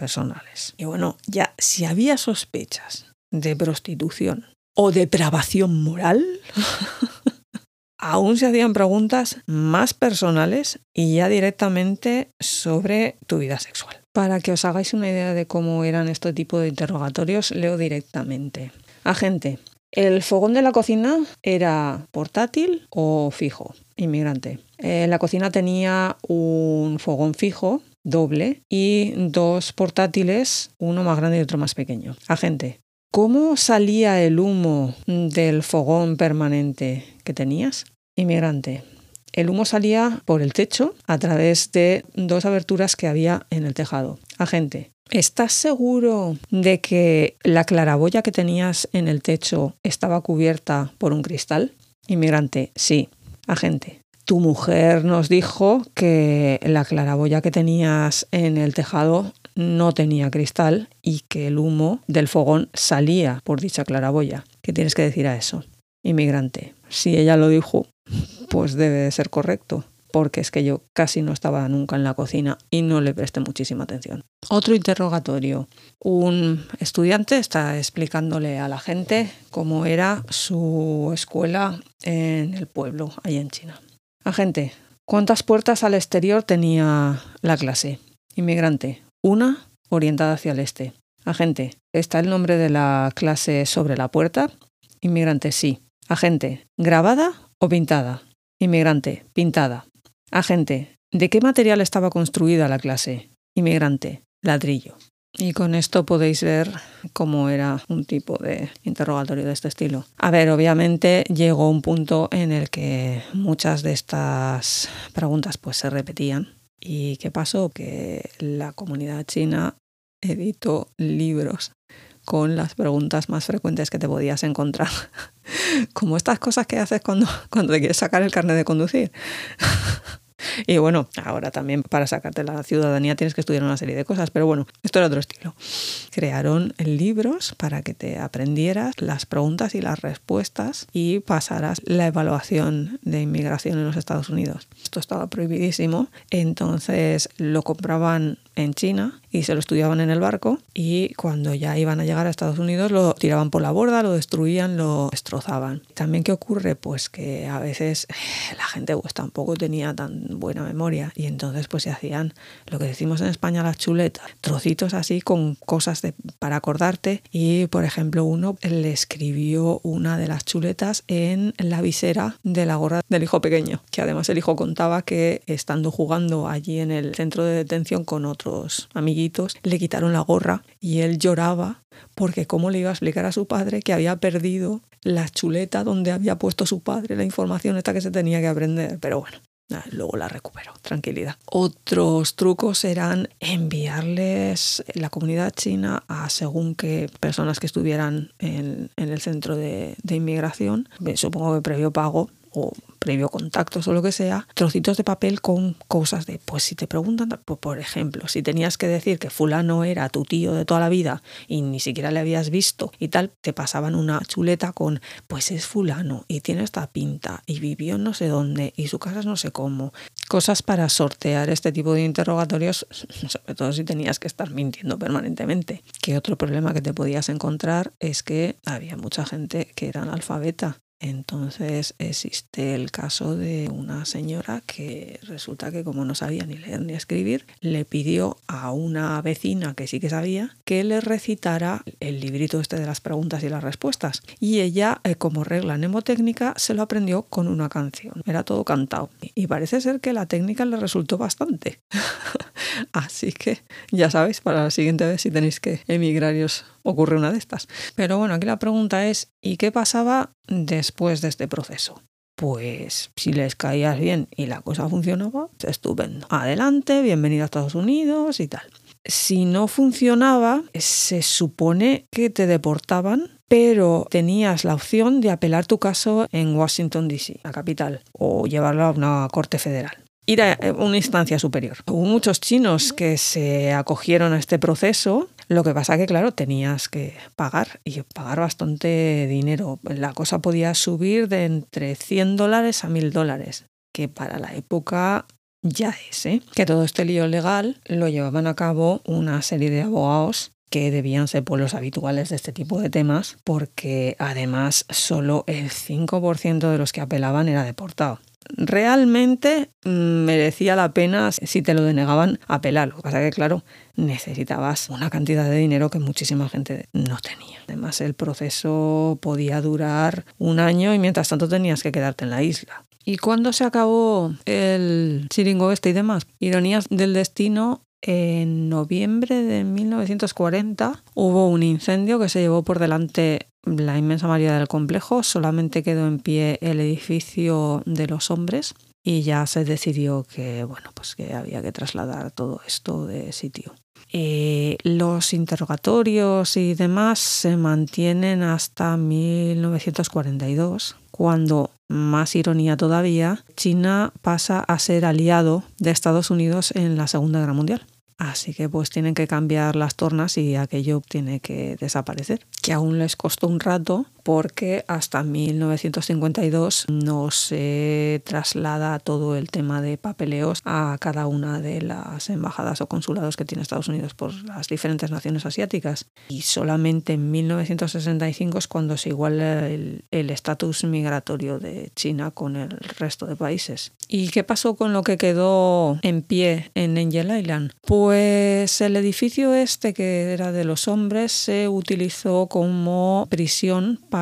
personales. Y bueno, ya si había sospechas de prostitución o depravación moral, aún se hacían preguntas más personales y ya directamente sobre tu vida sexual. Para que os hagáis una idea de cómo eran este tipo de interrogatorios, leo directamente. Agente, el fogón de la cocina era portátil o fijo, inmigrante. Eh, la cocina tenía un fogón fijo doble y dos portátiles, uno más grande y otro más pequeño. Agente, ¿cómo salía el humo del fogón permanente que tenías? Inmigrante. El humo salía por el techo a través de dos aberturas que había en el tejado. Agente, ¿estás seguro de que la claraboya que tenías en el techo estaba cubierta por un cristal? Inmigrante, sí. Agente, tu mujer nos dijo que la claraboya que tenías en el tejado no tenía cristal y que el humo del fogón salía por dicha claraboya. ¿Qué tienes que decir a eso? Inmigrante. Si ella lo dijo, pues debe de ser correcto, porque es que yo casi no estaba nunca en la cocina y no le presté muchísima atención. Otro interrogatorio. Un estudiante está explicándole a la gente cómo era su escuela en el pueblo, ahí en China. Agente, ¿cuántas puertas al exterior tenía la clase? Inmigrante, una orientada hacia el este. Agente, ¿está el nombre de la clase sobre la puerta? Inmigrante, sí. Agente, ¿grabada o pintada? Inmigrante, pintada. Agente, ¿de qué material estaba construida la clase? Inmigrante, ladrillo. Y con esto podéis ver cómo era un tipo de interrogatorio de este estilo. A ver, obviamente llegó un punto en el que muchas de estas preguntas pues se repetían. ¿Y qué pasó? Que la comunidad china editó libros con las preguntas más frecuentes que te podías encontrar. Como estas cosas que haces cuando, cuando te quieres sacar el carnet de conducir. Y bueno, ahora también para sacarte la ciudadanía tienes que estudiar una serie de cosas, pero bueno, esto era otro estilo. Crearon libros para que te aprendieras las preguntas y las respuestas y pasaras la evaluación de inmigración en los Estados Unidos. Esto estaba prohibidísimo, entonces lo compraban en China y se lo estudiaban en el barco. Y cuando ya iban a llegar a Estados Unidos lo tiraban por la borda, lo destruían, lo destrozaban. También qué ocurre pues que a veces eh, la gente pues tampoco tenía tan buena memoria. Y entonces pues se hacían lo que decimos en España las chuletas, trocitos así con cosas de, para acordarte. Y por ejemplo uno le escribió una de las chuletas en la visera de la gorra del hijo pequeño, que además el hijo contaba que estando jugando allí en el centro de detención con otros amiguitos, le quitaron la gorra y él lloraba porque cómo le iba a explicar a su padre que había perdido la chuleta donde había puesto su padre la información esta que se tenía que aprender. Pero bueno, luego la recupero, tranquilidad. Otros trucos eran enviarles la comunidad china a según qué personas que estuvieran en, el centro de, de inmigración, supongo que previo pago, o previo contactos o lo que sea, trocitos de papel con cosas de, pues si te preguntan, pues, por ejemplo, si tenías que decir que fulano era tu tío de toda la vida y ni siquiera le habías visto y tal, te pasaban una chuleta con, pues es fulano y tiene esta pinta y vivió no sé dónde y su casa es no sé cómo. Cosas para sortear este tipo de interrogatorios, sobre todo si tenías que estar mintiendo permanentemente. Que otro problema que te podías encontrar es que había mucha gente que era analfabeta Entonces existe el caso de una señora que resulta que como no sabía ni leer ni escribir, le pidió a una vecina que sí que sabía que le recitara el librito este de las preguntas y las respuestas. Y ella, eh, como regla mnemotécnica, se lo aprendió con una canción. Era todo cantado. Y parece ser que la técnica le resultó bastante. Así que ya sabéis, para la siguiente vez si tenéis que emigrar os ocurre una de estas. Pero bueno, aquí la pregunta es, ¿y qué pasaba después de este proceso? Pues si les caías bien y la cosa funcionaba, estupendo. Adelante, bienvenido a Estados Unidos y tal. Si no funcionaba, se supone que te deportaban, pero tenías la opción de apelar tu caso en Washington, D.C., la capital, o llevarlo a una corte federal ir a una instancia superior. Hubo muchos chinos que se acogieron a este proceso. Lo que pasa que, claro, tenías que pagar y pagar bastante dinero. La cosa podía subir de entre 100 dólares a 1000 dólares, que para la época ya es, ¿eh? Que todo este lío legal lo llevaban a cabo una serie de abogados que debían ser pueblos habituales de este tipo de temas, porque además solo el 5% de los que apelaban era deportado realmente mm, merecía la pena si te lo denegaban apelar. Lo que que, claro, necesitabas una cantidad de dinero que muchísima gente no tenía. Además, el proceso podía durar un año y mientras tanto tenías que quedarte en la isla. ¿Y cuándo se acabó el chiringo este y demás? Ironías del destino, en noviembre de 1940 hubo un incendio que se llevó por delante la inmensa mayoría del complejo, solamente quedó en pie el edificio de los hombres y ya se decidió que bueno pues que había que trasladar todo esto de sitio. Eh, los interrogatorios y demás se mantienen hasta 1942, cuando, más ironía todavía, China pasa a ser aliado de Estados Unidos en la Segunda Guerra Mundial. Así que pues tienen que cambiar las tornas y aquello tiene que desaparecer. Que aún les costó un rato porque hasta 1952 no se traslada todo el tema de papeleos a cada una de las embajadas o consulados que tiene Estados Unidos por las diferentes naciones asiáticas. Y solamente en 1965 es cuando se iguala el estatus migratorio de China con el resto de países. ¿Y qué pasó con lo que quedó en pie en Angel Island? Pues el edificio este que era de los hombres se utilizó como prisión para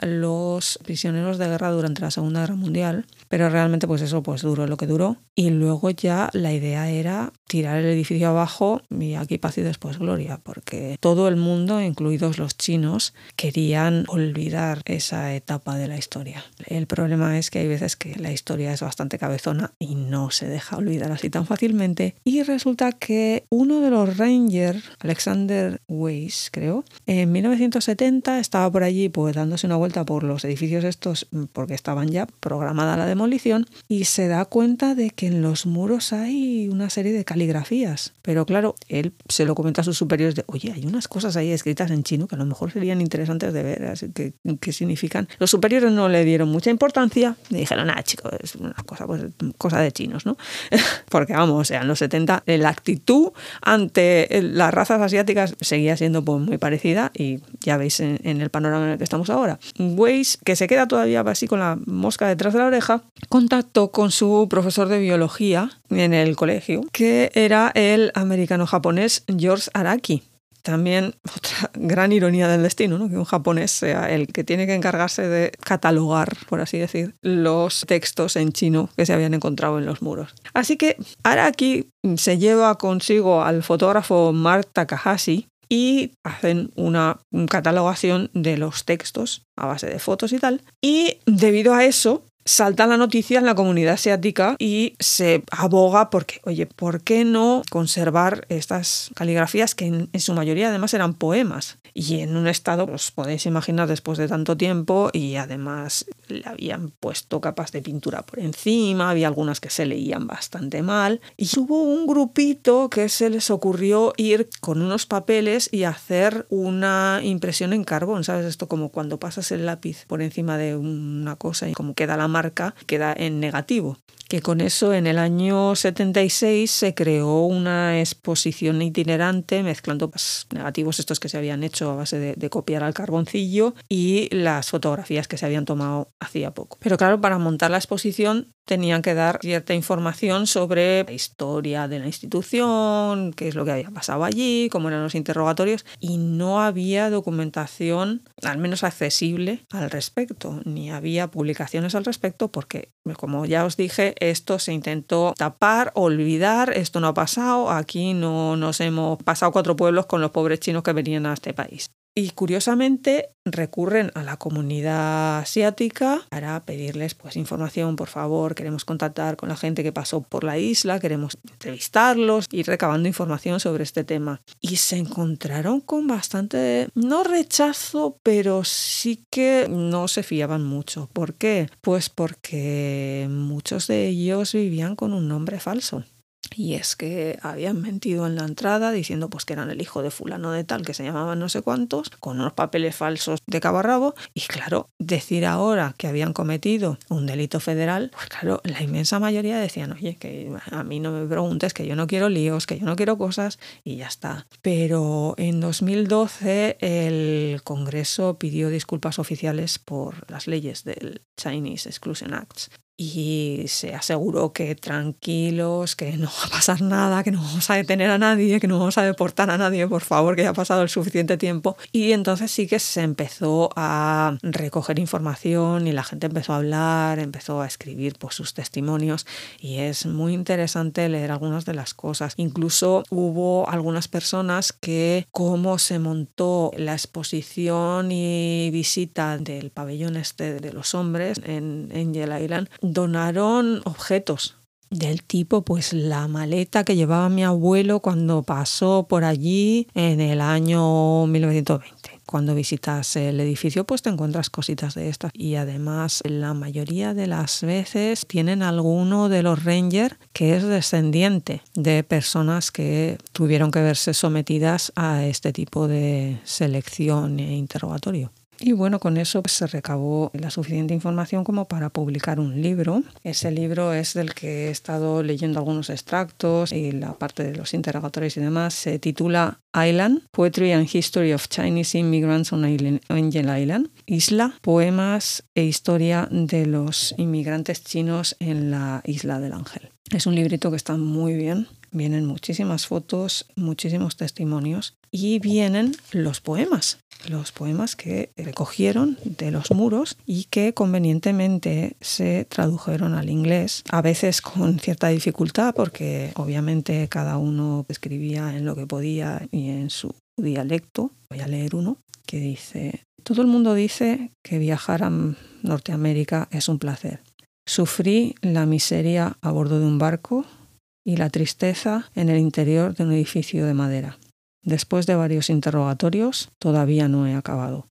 los prisioneros de guerra durante la Segunda Guerra Mundial pero realmente pues eso pues duró lo que duró. Y luego ya la idea era tirar el edificio abajo y aquí paz y después gloria porque todo el mundo incluidos los chinos querían olvidar esa etapa de la historia. El problema es que hay veces que la historia es bastante cabezona y no se deja olvidar así tan fácilmente. Y resulta que uno de los Rangers Alexander Weiss creo en 1970 estaba por allí pues dándose una vuelta por los edificios estos porque estaban ya programada la demolición y se da cuenta de que en los muros hay una serie de caligrafías. Pero claro, él se lo comenta a sus superiores de, oye, hay unas cosas ahí escritas en chino que a lo mejor serían interesantes de ver, que, ¿qué significan? Los superiores no le dieron mucha importancia y dijeron, ah, chicos, es una cosa, pues, cosa de chinos, ¿no? Porque vamos, en los 70 la actitud ante las razas asiáticas seguía siendo pues, muy parecida y ya veis en, en el panorama en el que estamos ahora. Weiss, que se queda todavía así con la mosca detrás de la oreja, contactó con su profesor de biología en el colegio, que era el americano-japonés George Araki. También otra gran ironía del destino, ¿no? que un japonés sea el que tiene que encargarse de catalogar, por así decir, los textos en chino que se habían encontrado en los muros. Así que Araki se lleva consigo al fotógrafo Mark Takahashi, y hacen una catalogación de los textos a base de fotos y tal. Y debido a eso, salta la noticia en la comunidad asiática y se aboga porque, oye, ¿por qué no conservar estas caligrafías que en, su mayoría además eran poemas? Y en un estado, os podéis imaginar después de tanto tiempo y además le habían puesto capas de pintura por encima, había algunas que se leían bastante mal y hubo un grupito que se les ocurrió ir con unos papeles y hacer una impresión en carbón, ¿sabes? Esto como cuando pasas el lápiz por encima de una cosa y como queda la marca queda en negativo que con eso en el año 76 se creó una exposición itinerante mezclando pues, negativos estos que se habían hecho a base de, de, copiar al carboncillo y las fotografías que se habían tomado hacía poco. Pero claro, para montar la exposición tenían que dar cierta información sobre la historia de la institución, qué es lo que había pasado allí, cómo eran los interrogatorios, y no había documentación, al menos accesible, al respecto, ni había publicaciones al respecto, porque, como ya os dije, esto se intentó tapar, olvidar, esto no ha pasado, aquí no nos hemos pasado cuatro pueblos con los pobres chinos que venían a este país. Y curiosamente recurren a la comunidad asiática para pedirles pues información, por favor, queremos contactar con la gente que pasó por la isla, queremos entrevistarlos, ir recabando información sobre este tema. Y se encontraron con bastante, no rechazo, pero sí que no se fiaban mucho. ¿Por qué? Pues porque muchos de ellos vivían con un nombre falso. Y es que habían mentido en la entrada diciendo pues que eran el hijo de fulano de tal que se llamaban no sé cuántos, con unos papeles falsos de cabarrabo. Y claro, decir ahora que habían cometido un delito federal, pues claro, la inmensa mayoría decían, oye, que a mí no me preguntes, que yo no quiero líos, que yo no quiero cosas y ya está. Pero en 2012 el Congreso pidió disculpas oficiales por las leyes del Chinese Exclusion Acts y se aseguró que tranquilos, que no va a pasar nada, que no vamos a detener a nadie, que no vamos a deportar a nadie, por favor, que ya ha pasado el suficiente tiempo. Y entonces sí que se empezó a recoger información y la gente empezó a hablar, empezó a escribir pues, sus testimonios y es muy interesante leer algunas de las cosas. Incluso hubo algunas personas que cómo se montó la exposición y visita del pabellón este de los hombres en Angel Island donaron objetos del tipo pues la maleta que llevaba mi abuelo cuando pasó por allí en el año 1920. Cuando visitas el edificio pues te encuentras cositas de estas y además la mayoría de las veces tienen alguno de los rangers que es descendiente de personas que tuvieron que verse sometidas a este tipo de selección e interrogatorio. Y bueno, con eso pues, se recabó la suficiente información como para publicar un libro. Ese libro es del que he estado leyendo algunos extractos y la parte de los interrogatorios y demás. Se titula Island, Poetry and History of Chinese Immigrants on Angel Island. Isla, poemas e historia de los inmigrantes chinos en la isla del Ángel. Es un librito que está muy bien. Vienen muchísimas fotos, muchísimos testimonios y vienen los poemas, los poemas que recogieron de los muros y que convenientemente se tradujeron al inglés, a veces con cierta dificultad porque obviamente cada uno escribía en lo que podía y en su dialecto. Voy a leer uno que dice, todo el mundo dice que viajar a Norteamérica es un placer. Sufrí la miseria a bordo de un barco y la tristeza en el interior de un edificio de madera. Después de varios interrogatorios, todavía no he acabado.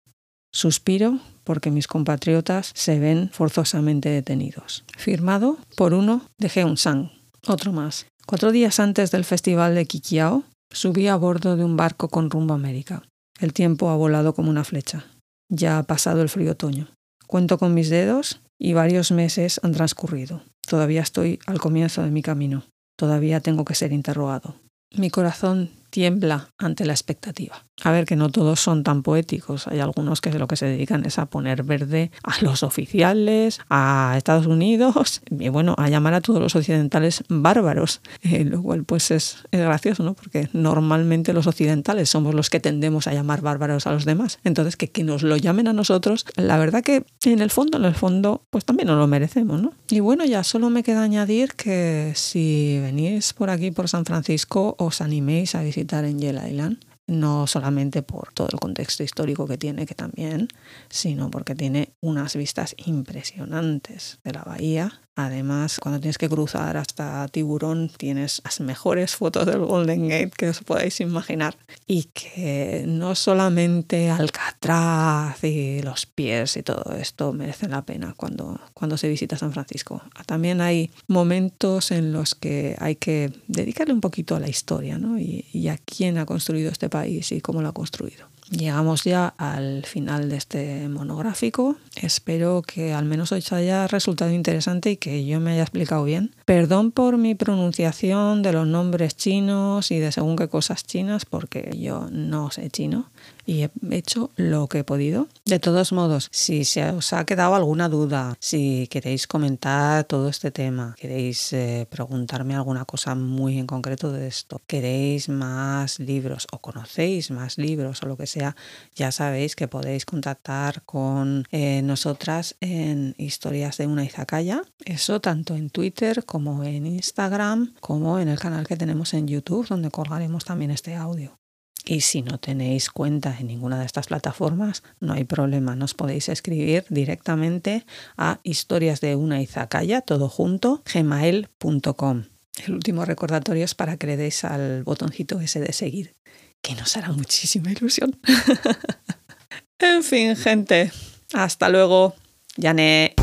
Suspiro porque mis compatriotas se ven forzosamente detenidos. Firmado por uno de Geun-sang. Otro más. Cuatro días antes del festival de Kikiao, subí a bordo de un barco con rumbo a América. El tiempo ha volado como una flecha. Ya ha pasado el frío otoño. Cuento con mis dedos y varios meses han transcurrido. Todavía estoy al comienzo de mi camino. Todavía tengo que ser interrogado. Mi corazón tiembla ante la expectativa. A ver, que no todos son tan poéticos. Hay algunos que lo que se dedican es a poner verde a los oficiales, a Estados Unidos y bueno, a llamar a todos los occidentales bárbaros. Eh, lo cual pues es, es, gracioso, ¿no? Porque normalmente los occidentales somos los que tendemos a llamar bárbaros a los demás. Entonces, que, que nos lo llamen a nosotros, la verdad que en el fondo, en el fondo, pues también nos lo merecemos, ¿no? Y bueno, ya solo me queda añadir que si venís por aquí, por San Francisco, os animéis a visitar en Yell Island, no solamente por todo el contexto histórico que tiene, que también, sino porque tiene unas vistas impresionantes de la bahía Además, cuando tienes que cruzar hasta Tiburón, tienes las mejores fotos del Golden Gate que os podáis imaginar. Y que no solamente Alcatraz y los pies y todo esto merecen la pena cuando, cuando se visita San Francisco. También hay momentos en los que hay que dedicarle un poquito a la historia ¿no? y, y a quién ha construido este país y cómo lo ha construido. Llegamos ya al final de este monográfico. Espero que al menos os haya resultado interesante y que yo me haya explicado bien. Perdón por mi pronunciación de los nombres chinos y de según qué cosas chinas, porque yo no sé chino y he hecho lo que he podido. De todos modos, si se os ha quedado alguna duda, si queréis comentar todo este tema, queréis eh, preguntarme alguna cosa muy en concreto de esto, queréis más libros o conocéis más libros o lo que sea, ya sabéis que podéis contactar con eh, nosotras en Historias de una Izakaya. Eso tanto en Twitter como en Instagram, como en el canal que tenemos en YouTube, donde colgaremos también este audio. Y si no tenéis cuenta en ninguna de estas plataformas, no hay problema, nos podéis escribir directamente a historias de una izakaya, todo junto, gmail.com. El último recordatorio es para que le deis al botoncito ese de seguir, que nos hará muchísima ilusión. en fin, gente, hasta luego. Yané.